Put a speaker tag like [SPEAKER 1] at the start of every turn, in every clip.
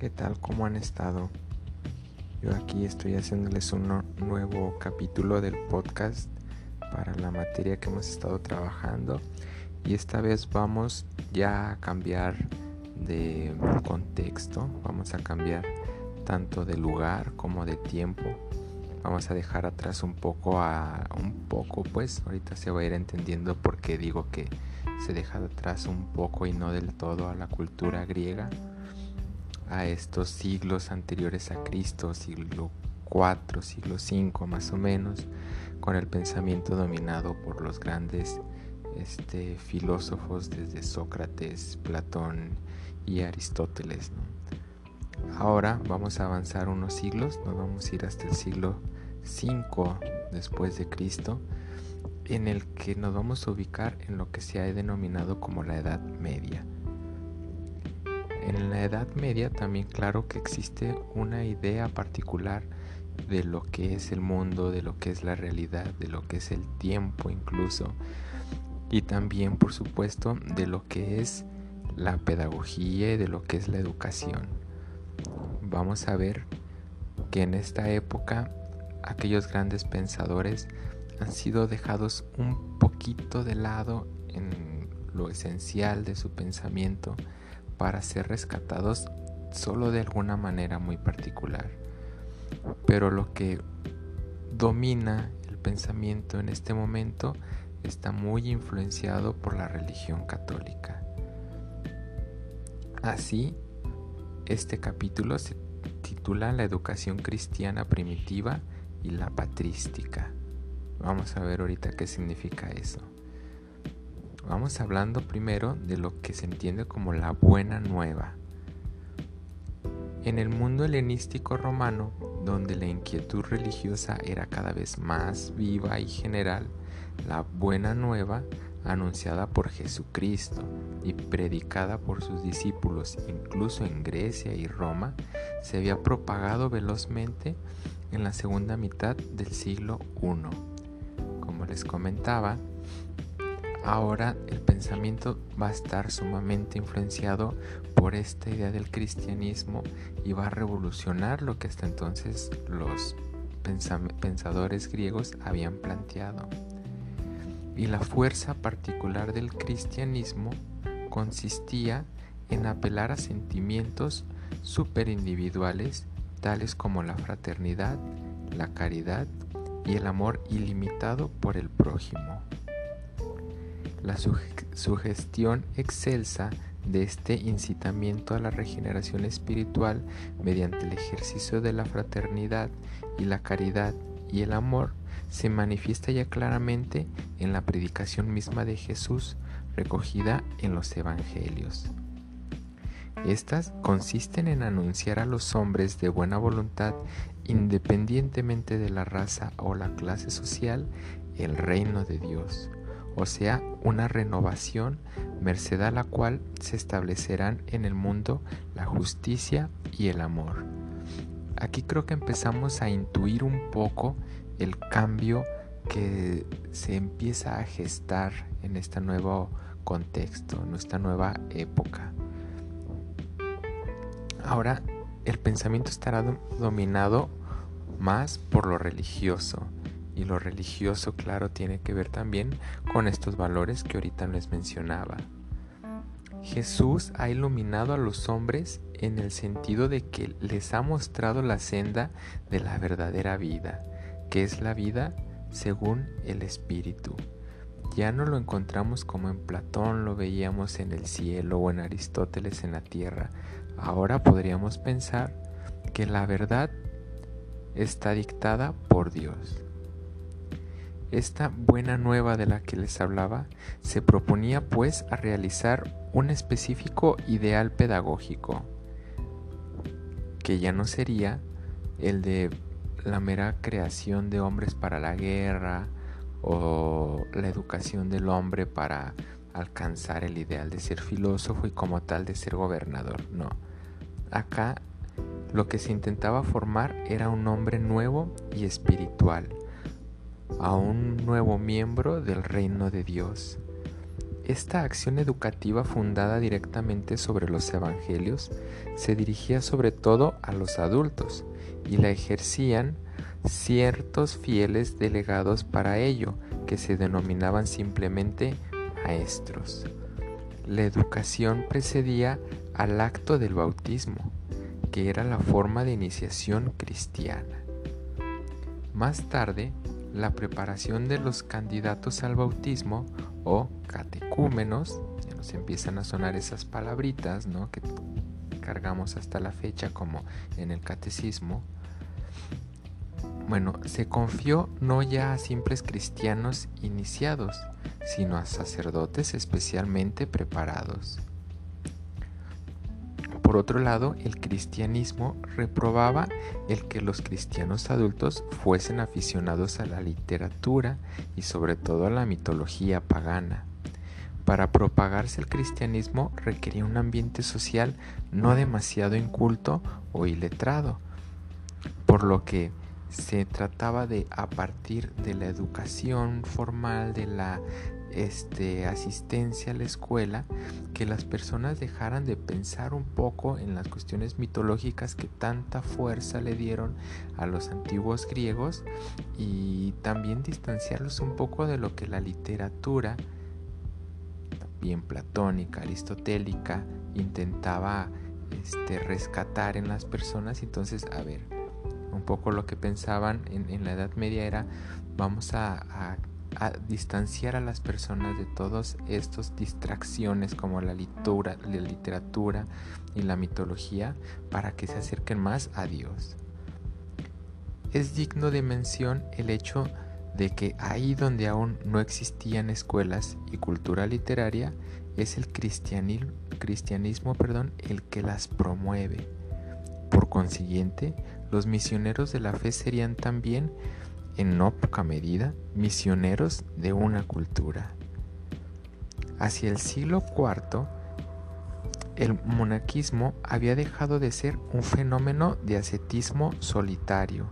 [SPEAKER 1] ¿Qué tal? ¿Cómo han estado? Yo aquí estoy haciéndoles un nuevo capítulo del podcast para la materia que hemos estado trabajando y esta vez vamos ya a cambiar de contexto, vamos a cambiar tanto de lugar como de tiempo. Vamos a dejar atrás un poco a un poco, pues ahorita se va a ir entendiendo por qué digo que se deja atrás un poco y no del todo a la cultura griega a estos siglos anteriores a Cristo, siglo IV, siglo V más o menos, con el pensamiento dominado por los grandes este, filósofos desde Sócrates, Platón y Aristóteles. Ahora vamos a avanzar unos siglos, nos vamos a ir hasta el siglo V después de Cristo, en el que nos vamos a ubicar en lo que se ha denominado como la Edad Media. En la Edad Media también claro que existe una idea particular de lo que es el mundo, de lo que es la realidad, de lo que es el tiempo incluso, y también por supuesto de lo que es la pedagogía y de lo que es la educación. Vamos a ver que en esta época aquellos grandes pensadores han sido dejados un poquito de lado en lo esencial de su pensamiento para ser rescatados solo de alguna manera muy particular. Pero lo que domina el pensamiento en este momento está muy influenciado por la religión católica. Así, este capítulo se titula La educación cristiana primitiva y la patrística. Vamos a ver ahorita qué significa eso. Vamos hablando primero de lo que se entiende como la buena nueva. En el mundo helenístico romano, donde la inquietud religiosa era cada vez más viva y general, la buena nueva, anunciada por Jesucristo y predicada por sus discípulos incluso en Grecia y Roma, se había propagado velozmente en la segunda mitad del siglo I. Como les comentaba, Ahora el pensamiento va a estar sumamente influenciado por esta idea del cristianismo y va a revolucionar lo que hasta entonces los pensadores griegos habían planteado. Y la fuerza particular del cristianismo consistía en apelar a sentimientos superindividuales tales como la fraternidad, la caridad y el amor ilimitado por el prójimo. La sugestión excelsa de este incitamiento a la regeneración espiritual mediante el ejercicio de la fraternidad y la caridad y el amor se manifiesta ya claramente en la predicación misma de Jesús recogida en los evangelios. Estas consisten en anunciar a los hombres de buena voluntad, independientemente de la raza o la clase social, el reino de Dios o sea, una renovación merced a la cual se establecerán en el mundo la justicia y el amor. Aquí creo que empezamos a intuir un poco el cambio que se empieza a gestar en este nuevo contexto, en esta nueva época. Ahora el pensamiento estará dominado más por lo religioso, y lo religioso, claro, tiene que ver también con estos valores que ahorita les mencionaba. Jesús ha iluminado a los hombres en el sentido de que les ha mostrado la senda de la verdadera vida, que es la vida según el Espíritu. Ya no lo encontramos como en Platón lo veíamos en el cielo o en Aristóteles en la tierra. Ahora podríamos pensar que la verdad está dictada por Dios. Esta buena nueva de la que les hablaba se proponía pues a realizar un específico ideal pedagógico, que ya no sería el de la mera creación de hombres para la guerra o la educación del hombre para alcanzar el ideal de ser filósofo y como tal de ser gobernador. No. Acá lo que se intentaba formar era un hombre nuevo y espiritual a un nuevo miembro del reino de Dios. esta acción educativa fundada directamente sobre los evangelios se dirigía sobre todo a los adultos y la ejercían ciertos fieles delegados para ello, que se denominaban simplemente maestros. La educación precedía al acto del bautismo, que era la forma de iniciación cristiana. Más tarde, la preparación de los candidatos al bautismo o catecúmenos, ya nos empiezan a sonar esas palabritas ¿no? que cargamos hasta la fecha como en el catecismo, bueno, se confió no ya a simples cristianos iniciados, sino a sacerdotes especialmente preparados. Por otro lado, el cristianismo reprobaba el que los cristianos adultos fuesen aficionados a la literatura y sobre todo a la mitología pagana. Para propagarse el cristianismo requería un ambiente social no demasiado inculto o iletrado, por lo que se trataba de a partir de la educación formal, de la este, asistencia a la escuela, que las personas dejaran de pensar un poco en las cuestiones mitológicas que tanta fuerza le dieron a los antiguos griegos y también distanciarlos un poco de lo que la literatura, bien platónica, aristotélica, intentaba este, rescatar en las personas. Entonces, a ver, un poco lo que pensaban en, la Edad Media era vamos a, distanciar a las personas de todos estos distracciones como la, la literatura y la mitología para que se acerquen más a Dios. Es digno de mención el hecho de que ahí donde aún no existían escuelas y cultura literaria, es el cristianismo, cristianismo perdón, el que las promueve. Por consiguiente, los misioneros de la fe serían también, en no poca medida, misioneros de una cultura. Hacia el siglo IV, el monaquismo había dejado de ser un fenómeno de ascetismo solitario,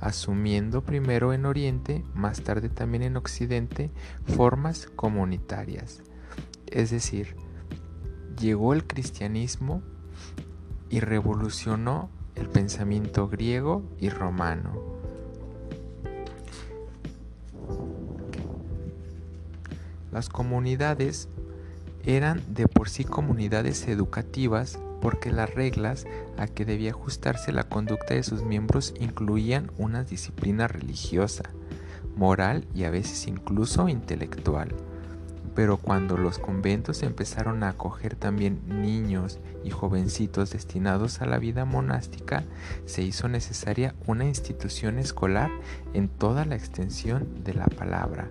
[SPEAKER 1] asumiendo primero en Oriente, más tarde también en Occidente, formas comunitarias. Es decir, llegó el cristianismo y revolucionó el pensamiento griego y romano. Las comunidades eran de por sí comunidades educativas porque las reglas a que debía ajustarse la conducta de sus miembros incluían una disciplina religiosa, moral y a veces incluso intelectual. Pero cuando los conventos empezaron a acoger también niños y jovencitos destinados a la vida monástica, se hizo necesaria una institución escolar en toda la extensión de la palabra.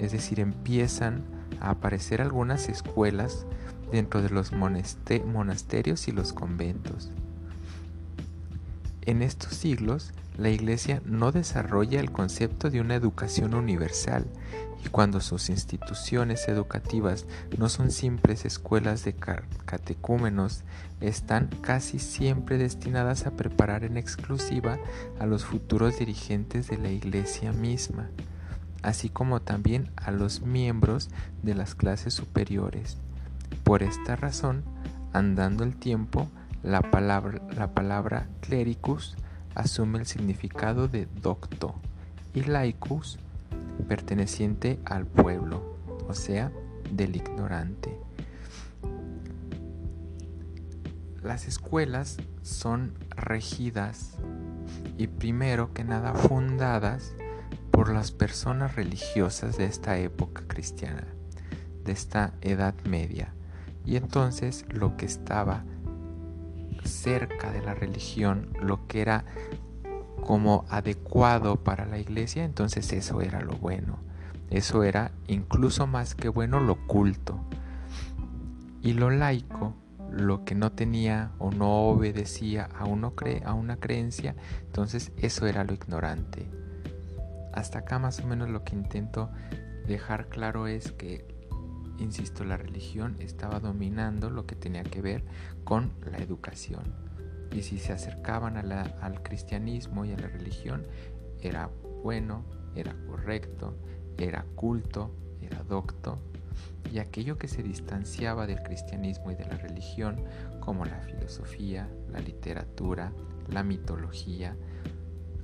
[SPEAKER 1] Es decir, empiezan a aparecer algunas escuelas dentro de los monasterios y los conventos. En estos siglos, la Iglesia no desarrolla el concepto de una educación universal, y cuando sus instituciones educativas no son simples escuelas de catecúmenos, están casi siempre destinadas a preparar en exclusiva a los futuros dirigentes de la Iglesia misma, así como también a los miembros de las clases superiores. Por esta razón, andando el tiempo, la palabra, la palabra clericus asume el significado de docto y laicus perteneciente al pueblo, o sea, del ignorante. Las escuelas son regidas y primero que nada fundadas por las personas religiosas de esta época cristiana, de esta Edad Media. Y entonces lo que estaba cerca de la religión, lo que era como adecuado para la iglesia, entonces eso era lo bueno. Eso era incluso más que bueno lo culto. Y lo laico, lo que no tenía o no obedecía a, uno a una creencia, entonces eso era lo ignorante. Hasta acá más o menos lo que intento dejar claro es que, insisto, la religión estaba dominando lo que tenía que ver con la educación. Y si se acercaban al cristianismo y a la religión, era bueno, era correcto, era culto, era docto. Y aquello que se distanciaba del cristianismo y de la religión, como la filosofía, la literatura, la mitología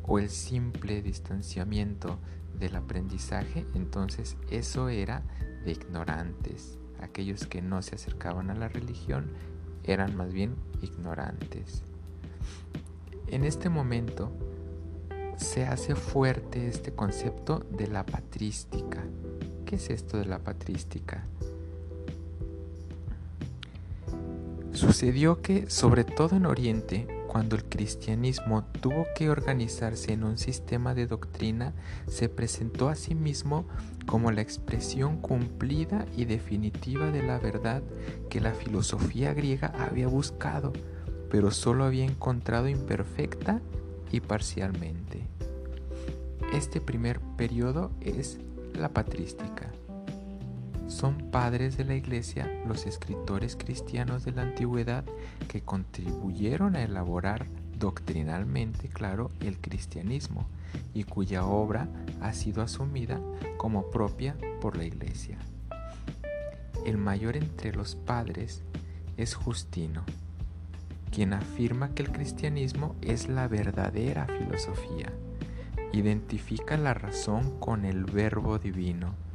[SPEAKER 1] o el simple distanciamiento del aprendizaje, entonces eso era de ignorantes. Aquellos que no se acercaban a la religión eran más bien ignorantes. En este momento se hace fuerte este concepto de la patrística. ¿Qué es esto de la patrística? Sucedió que, sobre todo en Oriente, cuando el cristianismo tuvo que organizarse en un sistema de doctrina, se presentó a sí mismo como la expresión cumplida y definitiva de la verdad que la filosofía griega había buscado, pero solo había encontrado imperfecta y parcialmente. Este primer periodo es la patrística. Son padres de la Iglesia los escritores cristianos de la antigüedad que contribuyeron a elaborar doctrinalmente, claro, el cristianismo y cuya obra ha sido asumida como propia por la Iglesia. El mayor entre los padres es Justino, quien afirma que el cristianismo es la verdadera filosofía. Identifica la razón con el verbo divino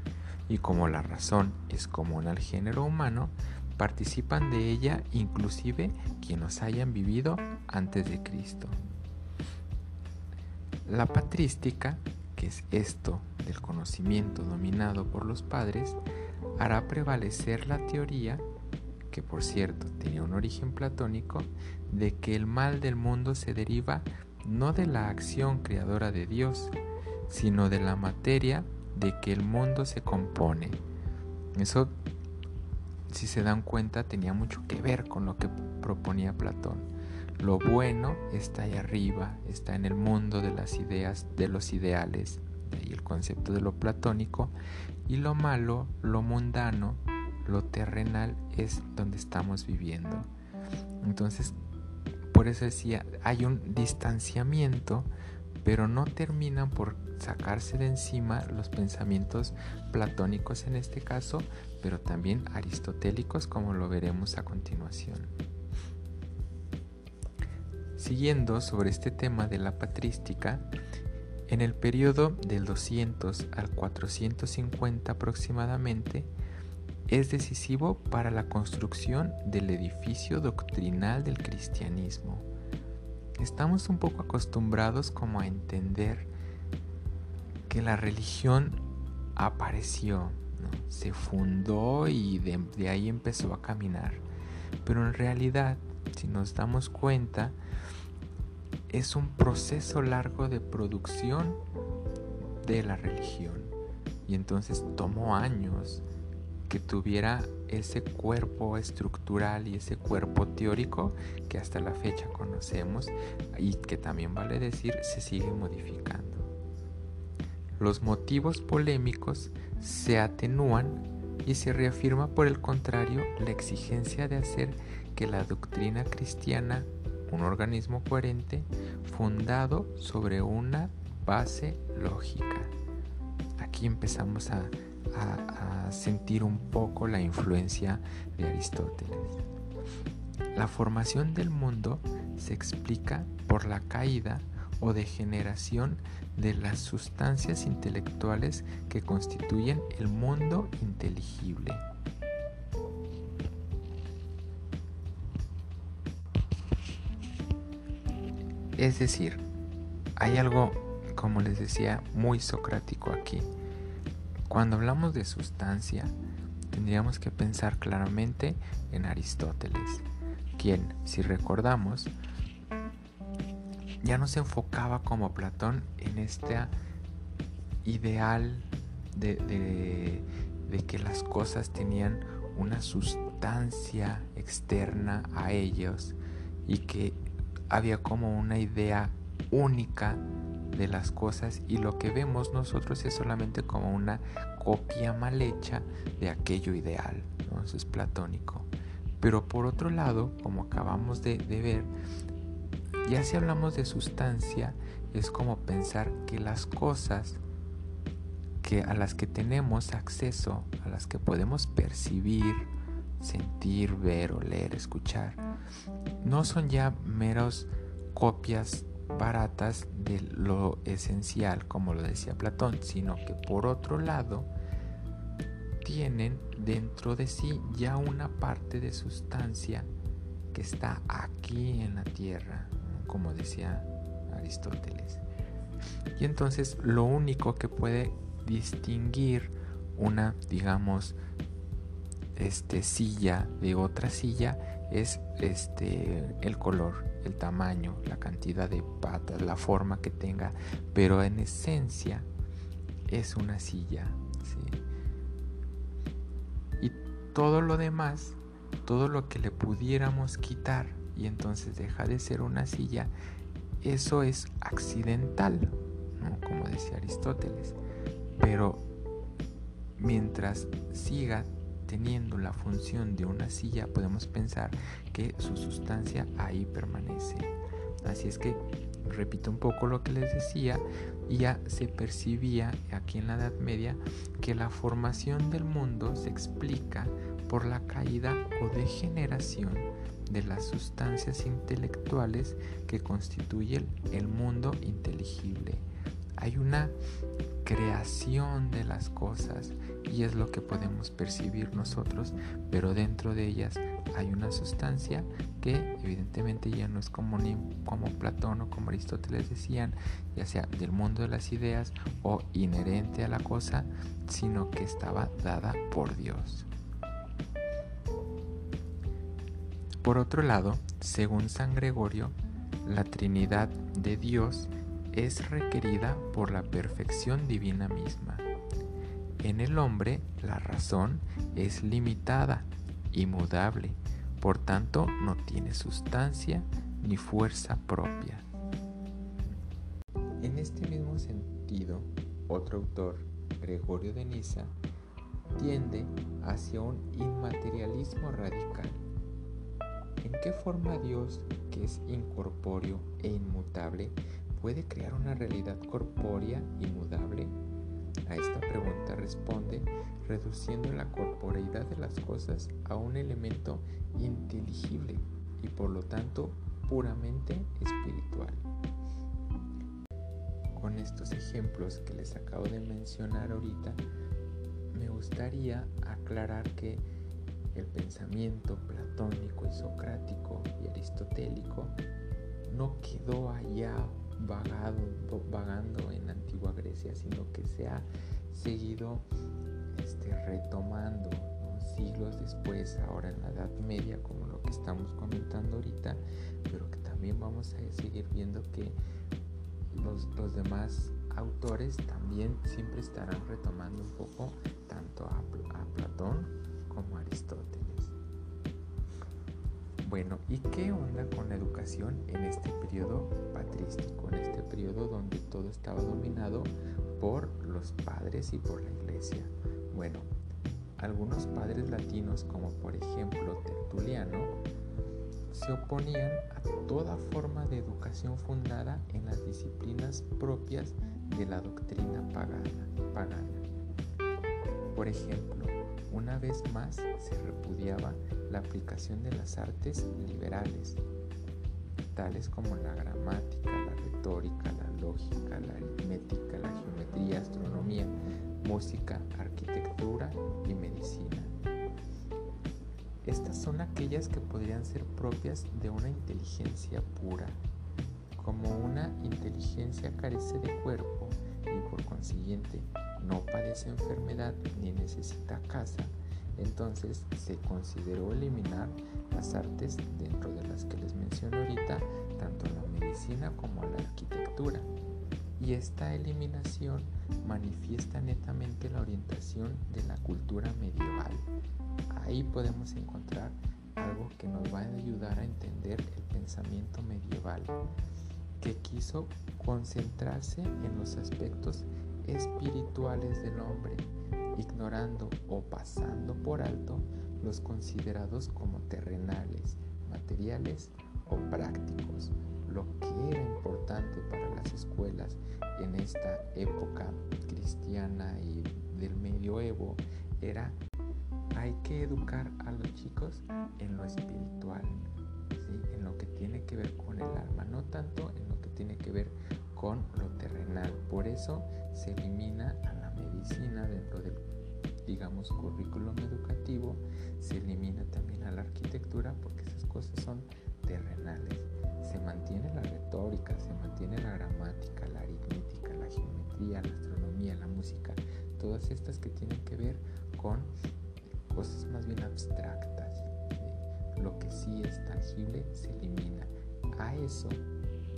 [SPEAKER 1] y como la razón es común al género humano, participan de ella inclusive quienes hayan vivido antes de Cristo. La patrística, que es esto del conocimiento dominado por los padres, hará prevalecer la teoría, que por cierto tenía un origen platónico, de que el mal del mundo se deriva no de la acción creadora de Dios, sino de la materia de que el mundo se compone. Eso, si se dan cuenta, tenía mucho que ver con lo que proponía Platón. Lo bueno está ahí arriba, está en el mundo de las ideas, de los ideales, y el concepto de lo platónico, y lo malo, lo mundano, lo terrenal es donde estamos viviendo. Entonces, por eso decía, hay un distanciamiento, pero no terminan por sacarse de encima los pensamientos platónicos en este caso, pero también aristotélicos como lo veremos a continuación. Siguiendo sobre este tema de la patrística, en el periodo del 200 al 450 aproximadamente, es decisivo para la construcción del edificio doctrinal del cristianismo. Estamos un poco acostumbrados como a entender que la religión apareció, se fundó y de, ahí empezó a caminar. Pero en realidad, si nos damos cuenta, es un proceso largo de producción de la religión. Y entonces tomó años que tuviera ese cuerpo estructural y ese cuerpo teórico que hasta la fecha conocemos y que también vale decir se sigue modificando los motivos polémicos se atenúan y se reafirma por el contrario la exigencia de hacer que la doctrina cristiana, un organismo coherente, fundado sobre una base lógica. Aquí empezamos a, sentir un poco la influencia de Aristóteles. La formación del mundo se explica por la caída o degeneración de las sustancias intelectuales que constituyen el mundo inteligible. Es decir, hay algo, como les decía, muy socrático aquí. Cuando hablamos de sustancia, tendríamos que pensar claramente en Aristóteles, quien, si recordamos, ya no se enfocaba como Platón en este ideal de, que las cosas tenían una sustancia externa a ellos y que había como una idea única de las cosas y lo que vemos nosotros es solamente como una copia mal hecha de aquello ideal, ¿no? es platónico. Pero por otro lado, como acabamos de ver, ya si hablamos de sustancia, es como pensar que las cosas que a las que tenemos acceso, a las que podemos percibir, sentir, ver, oler, escuchar, no son ya meros copias baratas de lo esencial, como lo decía Platón, sino que por otro lado tienen dentro de sí ya una parte de sustancia que está aquí en la tierra, como decía Aristóteles. Y entonces lo único que puede distinguir una, digamos, este silla de otra silla es este el color, el tamaño, la cantidad de patas, la forma que tenga, pero en esencia es una silla. Y todo lo demás, todo lo que le pudiéramos quitar y entonces deja de ser una silla, eso es accidental, como decía Aristóteles. Pero mientras siga teniendo la función de una silla, podemos pensar que su sustancia ahí permanece. Así es que, repito un poco lo que les decía, ya se percibía aquí en la Edad Media que la formación del mundo se explica por la caída o degeneración de las sustancias intelectuales que constituyen el mundo inteligible. Hay una creación de las cosas y es lo que podemos percibir nosotros, pero dentro de ellas hay una sustancia que evidentemente ya no es como, como Platón o como Aristóteles decían, ya sea del mundo de las ideas o inherente a la cosa, sino que estaba dada por Dios. Por otro lado, según San Gregorio, la Trinidad de Dios es requerida por la perfección divina misma. En el hombre la razón es limitada, mudable, por tanto no tiene sustancia ni fuerza propia. En este mismo sentido, otro autor, Gregorio de Niza, tiende hacia un inmaterialismo radical. ¿En qué forma Dios, que es incorpóreo e inmutable, puede crear una realidad corpórea inmudable? A esta pregunta responde reduciendo la corporeidad de las cosas a un elemento inteligible y por lo tanto puramente espiritual. Con estos ejemplos que les acabo de mencionar ahorita, me gustaría aclarar que el pensamiento platónico y socrático y aristotélico no quedó allá vagando en la antigua Grecia, sino que se ha seguido este, retomando siglos después, ahora en la Edad Media, como lo que estamos comentando ahorita, pero que también vamos a seguir viendo que los, demás autores también siempre estarán retomando un poco tanto a Platón como Aristóteles. Bueno, ¿y qué onda con la educación en este periodo patrístico, en este periodo donde todo estaba dominado por los padres y por la iglesia? Bueno, algunos padres latinos, como por ejemplo Tertuliano, se oponían a toda forma de educación fundada en las disciplinas propias de la doctrina pagana. pagana. Por ejemplo, una vez más se repudiaba la aplicación de las artes liberales, tales como la gramática, la retórica, la lógica, la aritmética, la geometría, astronomía, música, arquitectura y medicina. Estas son aquellas que podrían ser propias de una inteligencia pura. Como una inteligencia carece de cuerpo y por consiguiente no padece enfermedad ni necesita casa, entonces se consideró eliminar las artes dentro de las que les menciono ahorita, tanto la medicina como la arquitectura. Y esta eliminación manifiesta netamente la orientación de la cultura medieval. Ahí podemos encontrar algo que nos va a ayudar a entender el pensamiento medieval, que quiso concentrarse en los aspectos espirituales del hombre, ignorando o pasando por alto los considerados como terrenales, materiales o prácticos. Lo que era importante para las escuelas en esta época cristiana y del medioevo era hay que educar a los chicos en lo espiritual, en lo que tiene que ver con el alma, no tanto en lo que tiene que ver con lo terrenal. Por eso se elimina a la medicina dentro del, digamos, currículum educativo, se elimina también a la arquitectura porque esas cosas son terrenales. Se mantiene la retórica, se mantiene la gramática, la aritmética, la geometría, la astronomía, la música, todas estas que tienen que ver con cosas más bien abstractas. Lo que sí es tangible se elimina. A eso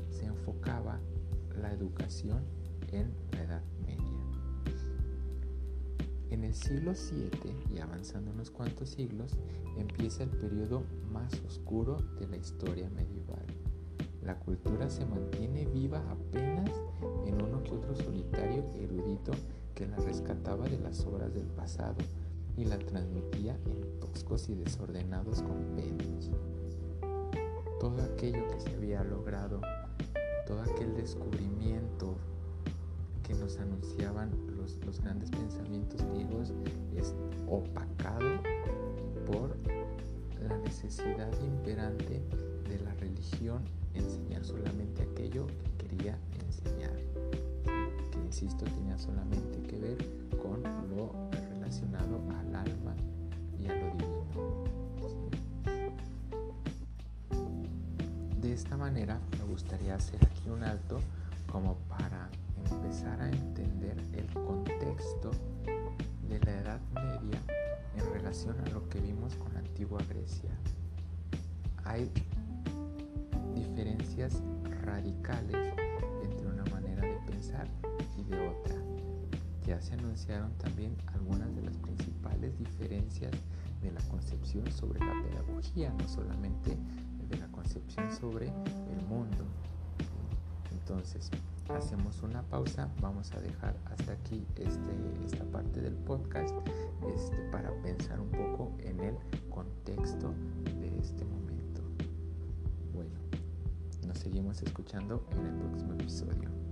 [SPEAKER 1] se enfocaba la educación en la Edad Media. En el siglo VII, y avanzando unos cuantos siglos, empieza el periodo más oscuro de la historia medieval. La cultura se mantiene viva apenas en uno que otro solitario erudito que la rescataba de las obras del pasado y la transmitía en toscos y desordenados compendios. Todo aquello que se había logrado, todo aquel descubrimiento que nos anunciaban los, los grandes pensamientos griegos es opacado por la necesidad imperante de la religión enseñar solamente aquello que quería enseñar, que insisto tenía solamente que ver con lo relacionado al alma y a lo divino. De esta manera me gustaría hacer aquí un alto como para empezar a entender el contexto de la Edad Media en relación a lo que vimos con la antigua Grecia. Hay diferencias radicales entre una manera de pensar y de otra. Ya se anunciaron también algunas de las principales diferencias de la concepción sobre la pedagogía, no solamente concepción sobre el mundo. Entonces, hacemos una pausa, vamos a dejar hasta aquí este, esta parte del podcast este, para pensar un poco en el contexto de este momento. Bueno, nos seguimos escuchando en el próximo episodio.